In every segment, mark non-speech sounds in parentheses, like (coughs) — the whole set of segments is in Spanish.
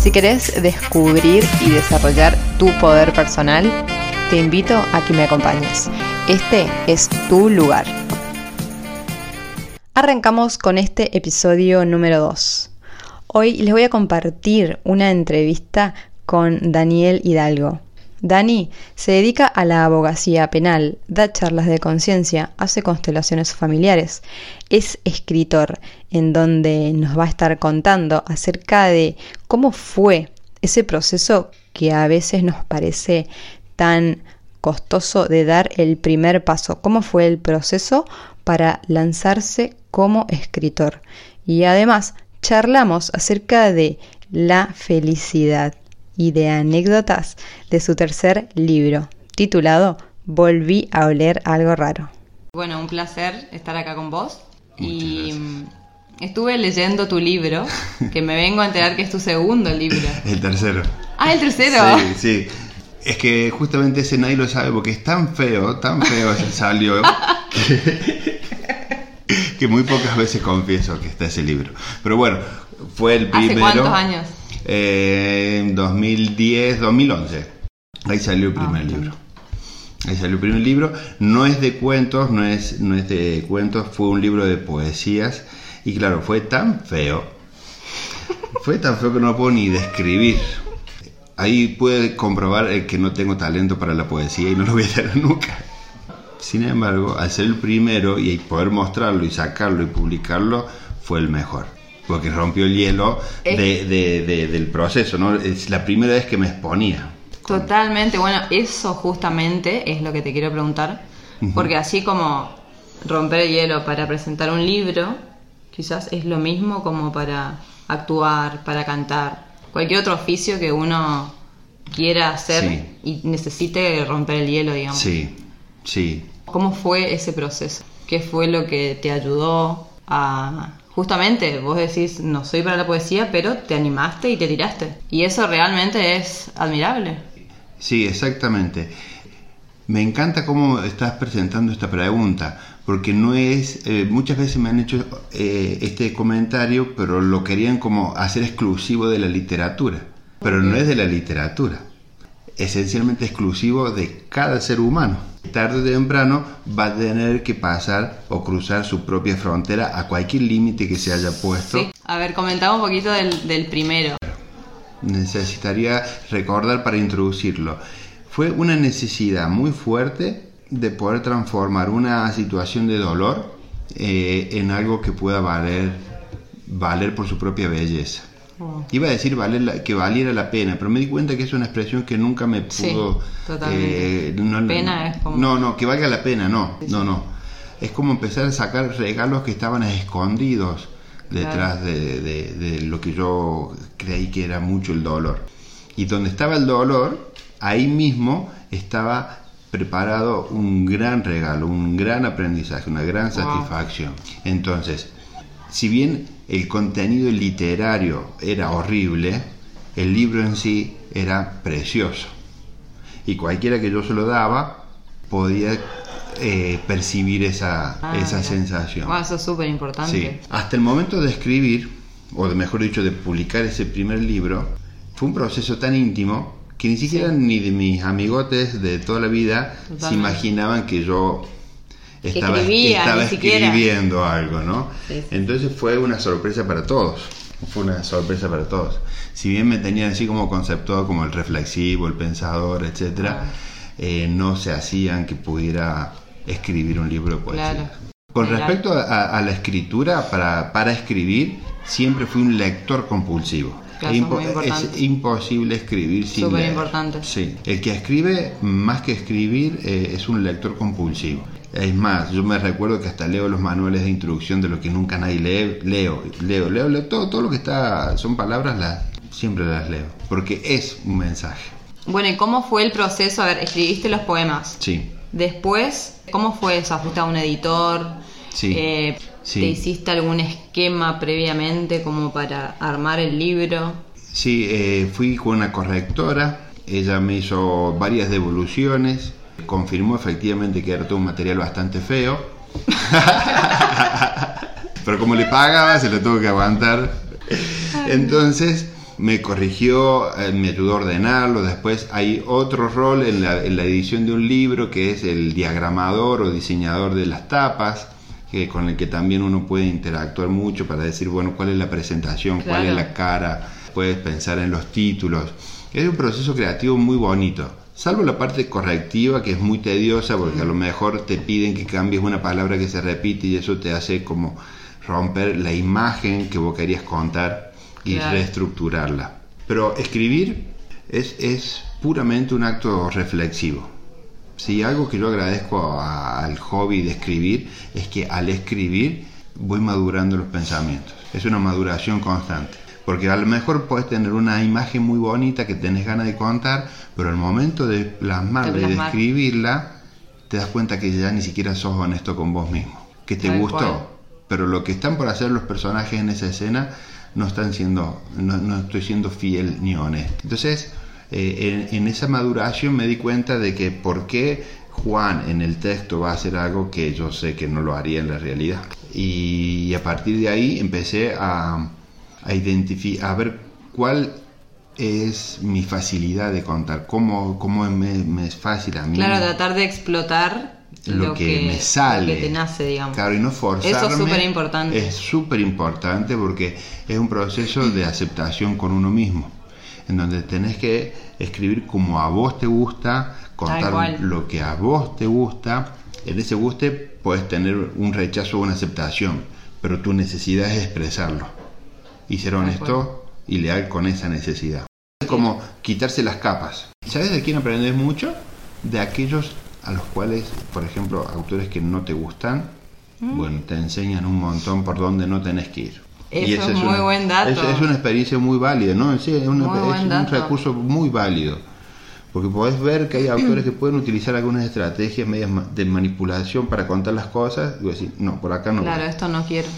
si querés descubrir y desarrollar tu poder personal, te invito a que me acompañes. Este es tu lugar. Arrancamos con este episodio número 2. Hoy les voy a compartir una entrevista con Daniel Hidalgo. Dani se dedica a la abogacía penal, da charlas de conciencia, hace constelaciones familiares, es escritor, en donde nos va a estar contando acerca de cómo fue ese proceso que a veces nos parece tan costoso de dar el primer paso, cómo fue el proceso para lanzarse como escritor. Y además charlamos acerca de la felicidad y de anécdotas de su tercer libro, titulado Volví a oler algo raro. Bueno, un placer estar acá con vos. y mm, estuve leyendo tu libro, que me vengo a enterar que es tu segundo libro. (coughs) El tercero. Ah, el tercero. Sí, sí. Es que justamente ese nadie lo sabe porque es tan feo, tan feo salió (laughs) que, que muy pocas veces confieso que está ese libro. Pero bueno, fue el primero. ¿Hace cuántos años? En 2010, 2011. Ahí salió el primer ah, libro. Ahí salió el primer libro. No es de cuentos, no es, no es de cuentos, fue un libro de poesías. Y claro, fue tan feo. Fue tan feo que no lo puedo ni describir. Ahí puede comprobar que no tengo talento para la poesía y no lo voy a tener (laughs) nunca. Sin embargo, al ser el primero y poder mostrarlo y sacarlo y publicarlo, fue el mejor porque rompió el hielo del proceso, ¿no? Es la primera vez que me exponía. Totalmente, bueno, eso justamente es lo que te quiero preguntar, porque así como romper el hielo para presentar un libro, quizás es lo mismo como para actuar, para cantar, cualquier otro oficio que uno quiera hacer y necesite romper el hielo, digamos. Sí, sí. ¿Cómo fue ese proceso? ¿Qué fue lo que te ayudó a justamente vos decís, no soy para la poesía, pero te animaste y te tiraste. Y eso realmente es admirable. Sí, exactamente. Me encanta cómo estás presentando esta pregunta, porque no es, eh, muchas veces me han hecho eh, este comentario, pero lo querían como hacer exclusivo de la literatura, pero no es de la literatura, esencialmente exclusivo de cada ser humano tarde o temprano va a tener que pasar o cruzar su propia frontera a cualquier límite que se haya puesto. Sí. A ver, comentaba un poquito del, primero. Necesitaría recordar para introducirlo. Fue una necesidad muy fuerte de poder transformar una situación de dolor eh, en algo que pueda valer, valer por su propia belleza. Oh. Iba a decir que valiera la pena, pero me di cuenta que es una expresión que nunca me pudo... Eh, no, pena es como... No, no, que valga la pena, no, no, no. Es como empezar a sacar regalos que estaban escondidos detrás de, lo que yo creí que era mucho el dolor. Y donde estaba el dolor, ahí mismo estaba preparado un gran regalo, un gran aprendizaje, una gran satisfacción. Entonces, si bien el contenido literario era horrible, el libro en sí era precioso. Y cualquiera que yo se lo daba podía eh, percibir esa, ah, esa sensación. eso es súper importante. Hasta el momento de escribir, o de, mejor dicho, de publicar ese primer libro, fue un proceso tan íntimo que ni siquiera ni de mis amigotes de toda la vida se imaginaban que yo estaba, escribiendo algo, ¿no? Entonces fue una sorpresa para todos, fue una sorpresa para todos. Si bien me tenían así como conceptuado como el reflexivo, el pensador, etcétera, ah. eh, no se hacían que pudiera escribir un libro de poesía. Con respecto a, la escritura, para, para escribir, siempre fui un lector compulsivo. es, imposible escribir sin Súper importante. Sí. El que escribe, más que escribir, eh, es un lector compulsivo. Es más, yo me recuerdo que hasta leo los manuales de introducción de lo que nunca nadie lee, leo, leo, leo, leo todo, todo lo que está, son palabras, las, siempre las leo, porque es un mensaje. Bueno, ¿y cómo fue el proceso? A ver, escribiste los poemas. Sí. Después, ¿cómo fue eso? ¿Fuiste a un editor? Sí. Eh, Sí. ¿Te hiciste algún esquema previamente como para armar el libro? Sí, eh, fui con una correctora, ella me hizo varias devoluciones, confirmó efectivamente que era todo un material bastante feo, (laughs) pero como le pagaba se lo tuvo que aguantar. Entonces me corrigió, eh, me ayudó a ordenarlo, después hay otro rol en la, en la edición de un libro que es el diagramador o diseñador de las tapas. Que con el que también uno puede interactuar mucho para decir, bueno, cuál es la presentación, cuál es la cara, puedes pensar en los títulos. Es un proceso creativo muy bonito, salvo la parte correctiva que es muy tediosa porque a lo mejor te piden que cambies una palabra que se repite y eso te hace como romper la imagen que vos querías contar y Claro. reestructurarla. Pero escribir es, es puramente un acto reflexivo. Sí, algo que yo agradezco a- al hobby de escribir es que al escribir voy madurando los pensamientos. Es una maduración constante. Porque a lo mejor puedes tener una imagen muy bonita que tenés ganas de contar, pero al momento de plasmarla De y de escribirla, te das cuenta que ya ni siquiera sos honesto con vos mismo. Que te Tal gustó, cual. pero lo que están por hacer los personajes en esa escena no están siendo, no, no estoy siendo fiel ni honesto. Entonces, eh, en, en esa maduración me di cuenta de que por qué Juan en el texto va a hacer algo que yo sé que no lo haría en la realidad. Y a partir de ahí empecé a, a identificar, a ver cuál es mi facilidad de contar, cómo, cómo me, me es fácil a mí Claro, tratar de explotar lo, lo, que, me sale. Lo que te nace, digamos. Claro, y no forzarme. Eso es súper importante. Es súper importante porque es un proceso de aceptación con uno mismo, en donde tenés que escribir como a vos te gusta, contar lo que a vos te gusta. En ese guste puedes tener un rechazo o una aceptación, pero tu necesidad es expresarlo y ser cual. honesto y leal con esa necesidad. Es como quitarse las capas. ¿Sabes de quién aprendes mucho? De aquellos a los cuales, por ejemplo, autores que no te gustan, Mm. bueno, te enseñan un montón por dónde no tenés que ir. Eso esa es muy una- buen dato. Es, es una experiencia muy válida, ¿no? Sí, es, una- es un recurso muy válido. Porque podés ver que hay (clears throat) autores que pueden utilizar algunas estrategias medias de manipulación para contar las cosas y decís, no, por acá no. Claro, voy". esto no quiero.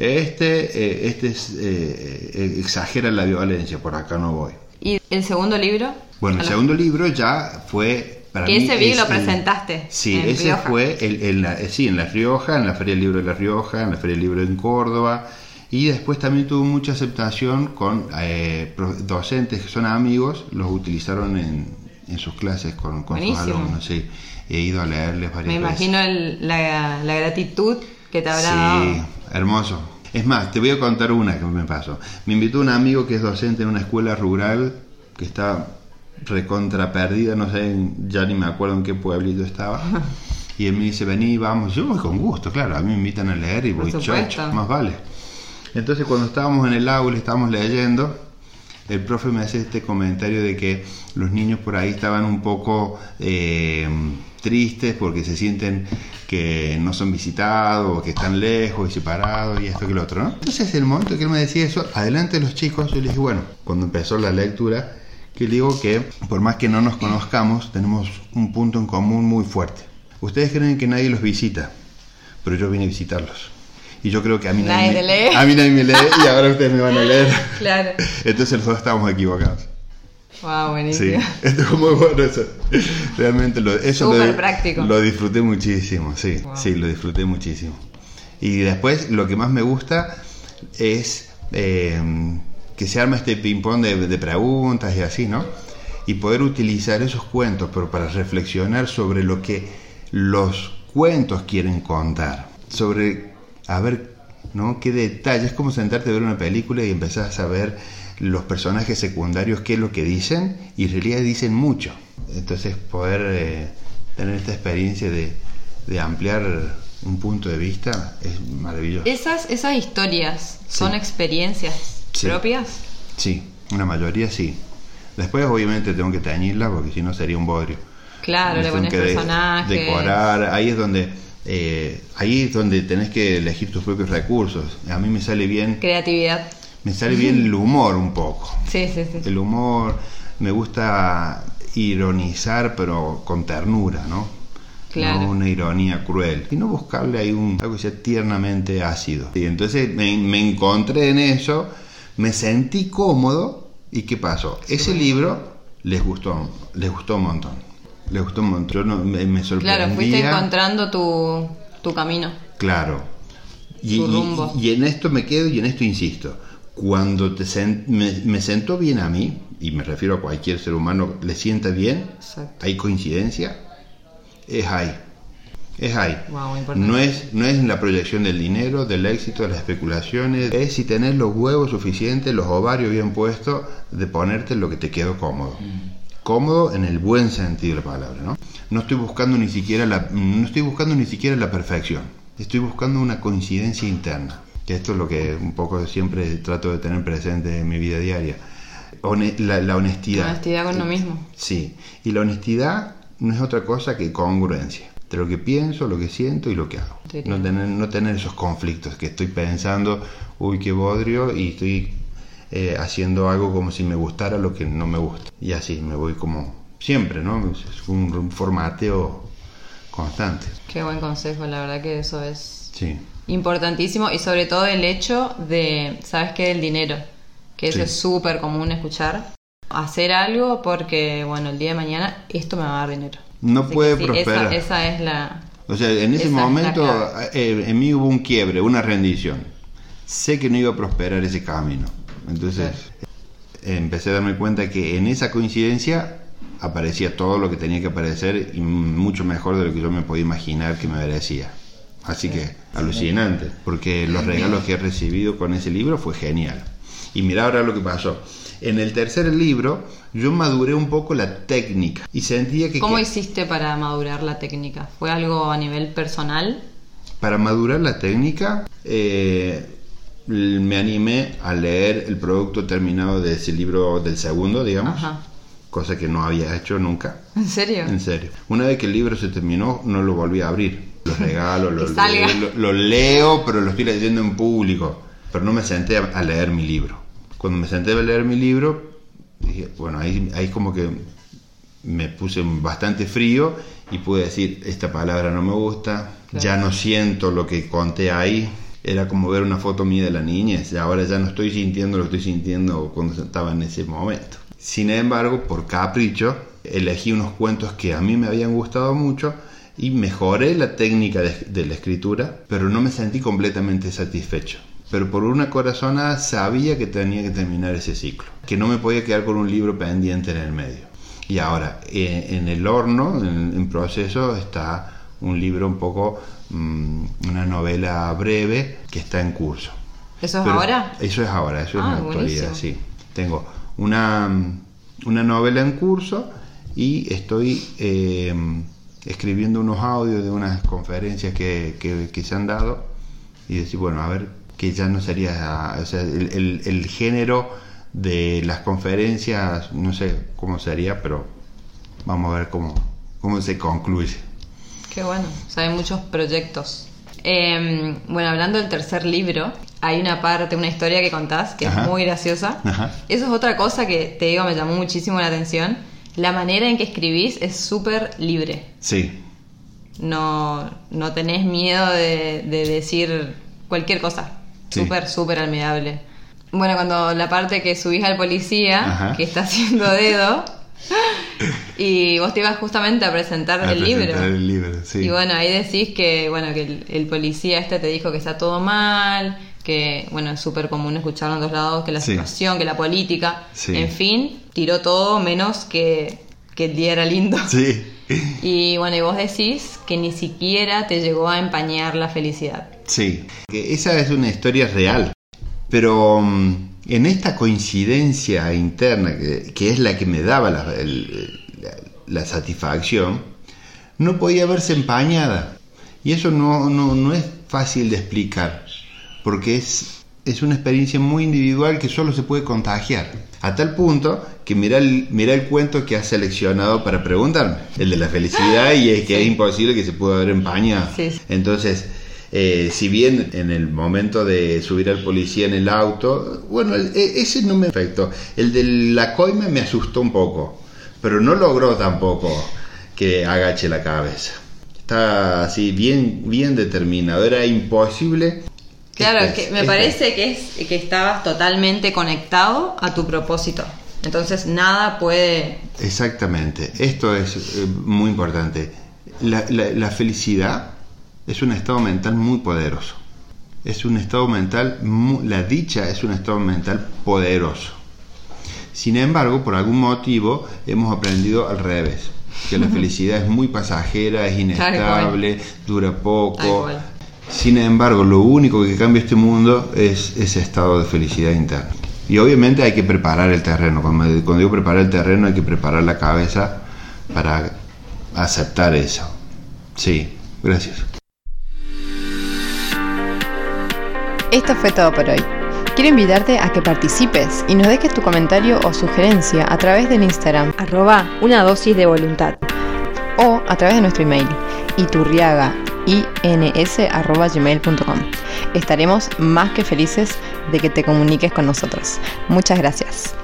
Este, eh, este es, eh, eh, exagera la violencia, por acá no voy. ¿Y el segundo libro? Bueno, el segundo libro ya fue para Que mí ese vi es lo el- presentaste Sí, en ese Rioja. fue el, el- la- eh, sí, en La Rioja, en la Feria del Libro de La Rioja, en la Feria del Libro en Córdoba. Y después también tuvo mucha aceptación con eh, docentes que son amigos, los utilizaron en, en sus clases con, con sus alumnos. Sí. He ido a leerles varias Me veces. imagino el- la, la gratitud que te habrá Sí. Hermoso. Es más, te voy a contar una que me pasó. Me invitó un amigo que es docente en una escuela rural que está recontra perdida, no sé, ya ni me acuerdo en qué pueblito estaba. Y él me dice, vení, vamos. Yo voy con gusto, claro, a mí me invitan a leer y voy chocho, más vale. Entonces cuando estábamos en el aula, estábamos leyendo, el profe me hace este comentario de que los niños por ahí estaban un poco eh, tristes porque se sienten que no son visitados, que están lejos y separados y esto que lo otro, ¿no? Entonces el momento que él me decía eso, adelante de los chicos, yo le dije, bueno, cuando empezó la lectura, que le digo que por más que no nos conozcamos, tenemos un punto en común muy fuerte. Ustedes creen que nadie los visita, pero yo vine a visitarlos. Y yo creo que a mí Nadie me, te lee. A mí nadie me lee y ahora ustedes me van a leer. (laughs) Claro. Entonces los dos estábamos equivocados. Wow, Sí, buenísimo. (laughs) estuvo muy bueno eso. Realmente lo, eso Súper lo, práctico. lo disfruté muchísimo, sí, Wow. sí, lo disfruté muchísimo. Y después lo que más me gusta es eh, que se arma este ping-pong de, de preguntas y así, ¿no? Y poder utilizar esos cuentos, pero para reflexionar sobre lo que los cuentos quieren contar, sobre, a ver, ¿no? ¿Qué detalles? Es como sentarte a ver una película y empezás a saber los personajes secundarios qué es lo que dicen y en realidad dicen mucho. Entonces poder eh, tener esta experiencia de, de ampliar un punto de vista es maravilloso. Esas, esas historias son experiencias Sí. propias. Sí, una mayoría sí. Después obviamente tengo que teñirla porque si no sería un bodrio. Claro, le pones que personajes. Decorar, ahí es donde eh, ahí es donde tenés que elegir tus propios recursos. A mí me sale bien, Creatividad. Me sale bien el humor un poco. Sí, sí, sí. El humor, me gusta ironizar, pero con ternura, ¿no? Claro. No una ironía cruel, sino buscarle ahí un, algo que sea tiernamente ácido. Y entonces me, me encontré en eso, me sentí cómodo y ¿qué pasó? Ese libro les gustó, les gustó un montón. Les gustó un montón. Yo no- me, me sorprendía. Claro, fuiste encontrando tu, tu camino. Claro. Y, Tu y- rumbo. y en esto me quedo y en esto insisto. Cuando te sen- me, me sentó bien a mí, y me refiero a cualquier ser humano, le sienta bien, Exacto. hay coincidencia, es ahí. Es ahí. Wow, no es, no es la proyección del dinero, del éxito, de las especulaciones, es si tenés los huevos suficientes, los ovarios bien puestos, de ponerte lo que te quedó cómodo. Cómodo en el buen sentido de la palabra, ¿no? No estoy buscando ni siquiera la, no estoy buscando ni siquiera la perfección. Estoy buscando una coincidencia interna. Que esto es lo que un poco siempre trato de tener presente en mi vida diaria. La, la honestidad. Honestidad con uno mismo. Sí, y la honestidad no es otra cosa que congruencia entre lo que pienso, lo que siento y lo que hago. No tener, no tener esos conflictos que estoy pensando, uy, qué bodrio, y estoy eh, haciendo algo como si me gustara lo que no me gusta. Y así me voy como siempre, ¿no? Es un, un formateo constante. Qué buen consejo, la verdad que eso es Sí, importantísimo y sobre todo el hecho de, ¿sabes qué? Del dinero, que eso Sí. es súper común escuchar. Hacer algo porque, bueno, el día de mañana esto me va a dar dinero. no Así puede sí, prosperar. Esa, esa es la... O sea, en ese es momento clave. eh, en mí hubo un quiebre, una rendición. Sé que no iba a prosperar ese camino. Entonces eh, empecé a darme cuenta que en esa coincidencia aparecía todo lo que tenía que aparecer y mucho mejor de lo que yo me podía imaginar que me merecía. Así que alucinante, porque los regalos que he recibido con ese libro fue genial. Y mira ahora lo que pasó. En el tercer libro yo maduré un poco la técnica y sentía que... ¿Cómo que- hiciste para madurar la técnica? ¿Fue algo a nivel personal? Para madurar la técnica, eh, me animé a leer el producto terminado de ese libro del segundo, digamos, Ajá. Cosa que no había hecho nunca, ¿En serio? en serio. Una vez que el libro se terminó, no lo volví a abrir. (laughs) Lo regalo, lo, leo, pero lo estoy leyendo en público. Pero no me senté a, leer mi libro. Cuando me senté a leer mi libro, dije, bueno, ahí, ahí como que me puse bastante frío y pude decir, esta palabra no me gusta, Claro. ya no siento lo que conté ahí. Era como ver una foto mía de la niñez, ahora ya no estoy sintiendo lo que estoy sintiendo cuando estaba en ese momento. Sin embargo, por capricho, elegí unos cuentos que a mí me habían gustado mucho y mejoré la técnica de, de la escritura, pero no me sentí completamente satisfecho. Pero por una corazonada sabía que tenía que terminar ese ciclo, que no me podía quedar con un libro pendiente en el medio. Y ahora, eh, en el horno, en, en proceso, está un libro un poco, mm, una novela breve que está en curso. ¿Eso es Pero ahora? Eso es ahora, eso es Ah, en la actualidad, sí. Tengo una, una novela en curso y estoy eh, escribiendo unos audios de unas conferencias que, que- se han dado y decir, bueno, a ver, que ya no sería, o sea, el, el- género de las conferencias, no sé cómo sería, pero vamos a ver cómo, cómo se concluye. Qué bueno, o muchos proyectos. Eh, bueno, hablando del tercer libro, hay una parte, una historia que contás que Ajá. es muy graciosa. Ajá. Eso es otra cosa que te digo, me llamó muchísimo la atención. La manera en que escribís es súper libre. Sí, No, no tenés miedo de, de decir cualquier cosa. Sí. Súper, súper admirable. Bueno, cuando la parte que subís al policía, Ajá. que está haciendo dedo, y vos te ibas justamente a presentar a el libro. presentar el libro, sí. Y bueno, ahí decís que, bueno, que el, el policía este te dijo que está todo mal, que, bueno, es súper común escucharlo en dos lados, que la Sí. situación, que la política, Sí. en fin, tiró todo menos que, que el día era lindo. (laughs) Sí. (laughs) Y bueno, y vos decís que ni siquiera te llegó a empañar la felicidad. Sí, que esa es una historia real. Pero mm, en esta coincidencia interna, que, que es la que me daba la, el- la- la satisfacción, no podía verse empañada. Y eso no, no, no es fácil de explicar, porque es, es una experiencia muy individual que solo se puede contagiar. A tal punto que mira el, mira el cuento que has seleccionado para preguntarme, el de la felicidad, y es que es imposible que se pueda ver. Sí, sí. Entonces, eh, si bien en el momento de subir al policía en el auto, bueno, e- ese no me afectó. El de la coima me asustó un poco, pero no logró tampoco que agache la cabeza. Está así bien, bien determinado. Era imposible. Claro, que me parece que es que estabas totalmente conectado a tu propósito. Entonces nada puede. Exactamente, esto es eh, muy importante. La, la- la felicidad es un estado mental muy poderoso. Es un estado mental, la dicha es un estado mental poderoso. Sin embargo, por algún motivo hemos aprendido al revés, que la (laughs) felicidad es muy pasajera, es inestable, dura poco. Sin embargo, lo único que cambia este mundo es ese estado de felicidad interna. Y obviamente hay que preparar el terreno. Cuando, cuando digo preparar el terreno, hay que preparar la cabeza para aceptar eso. Sí, gracias. Esto fue todo por hoy. Quiero invitarte a que participes y nos dejes tu comentario o sugerencia a través del Instagram arroba una dosis de voluntad o a través de nuestro email iturriaga ins@gmail.com. Estaremos más que felices de que te comuniques con nosotros. Muchas gracias.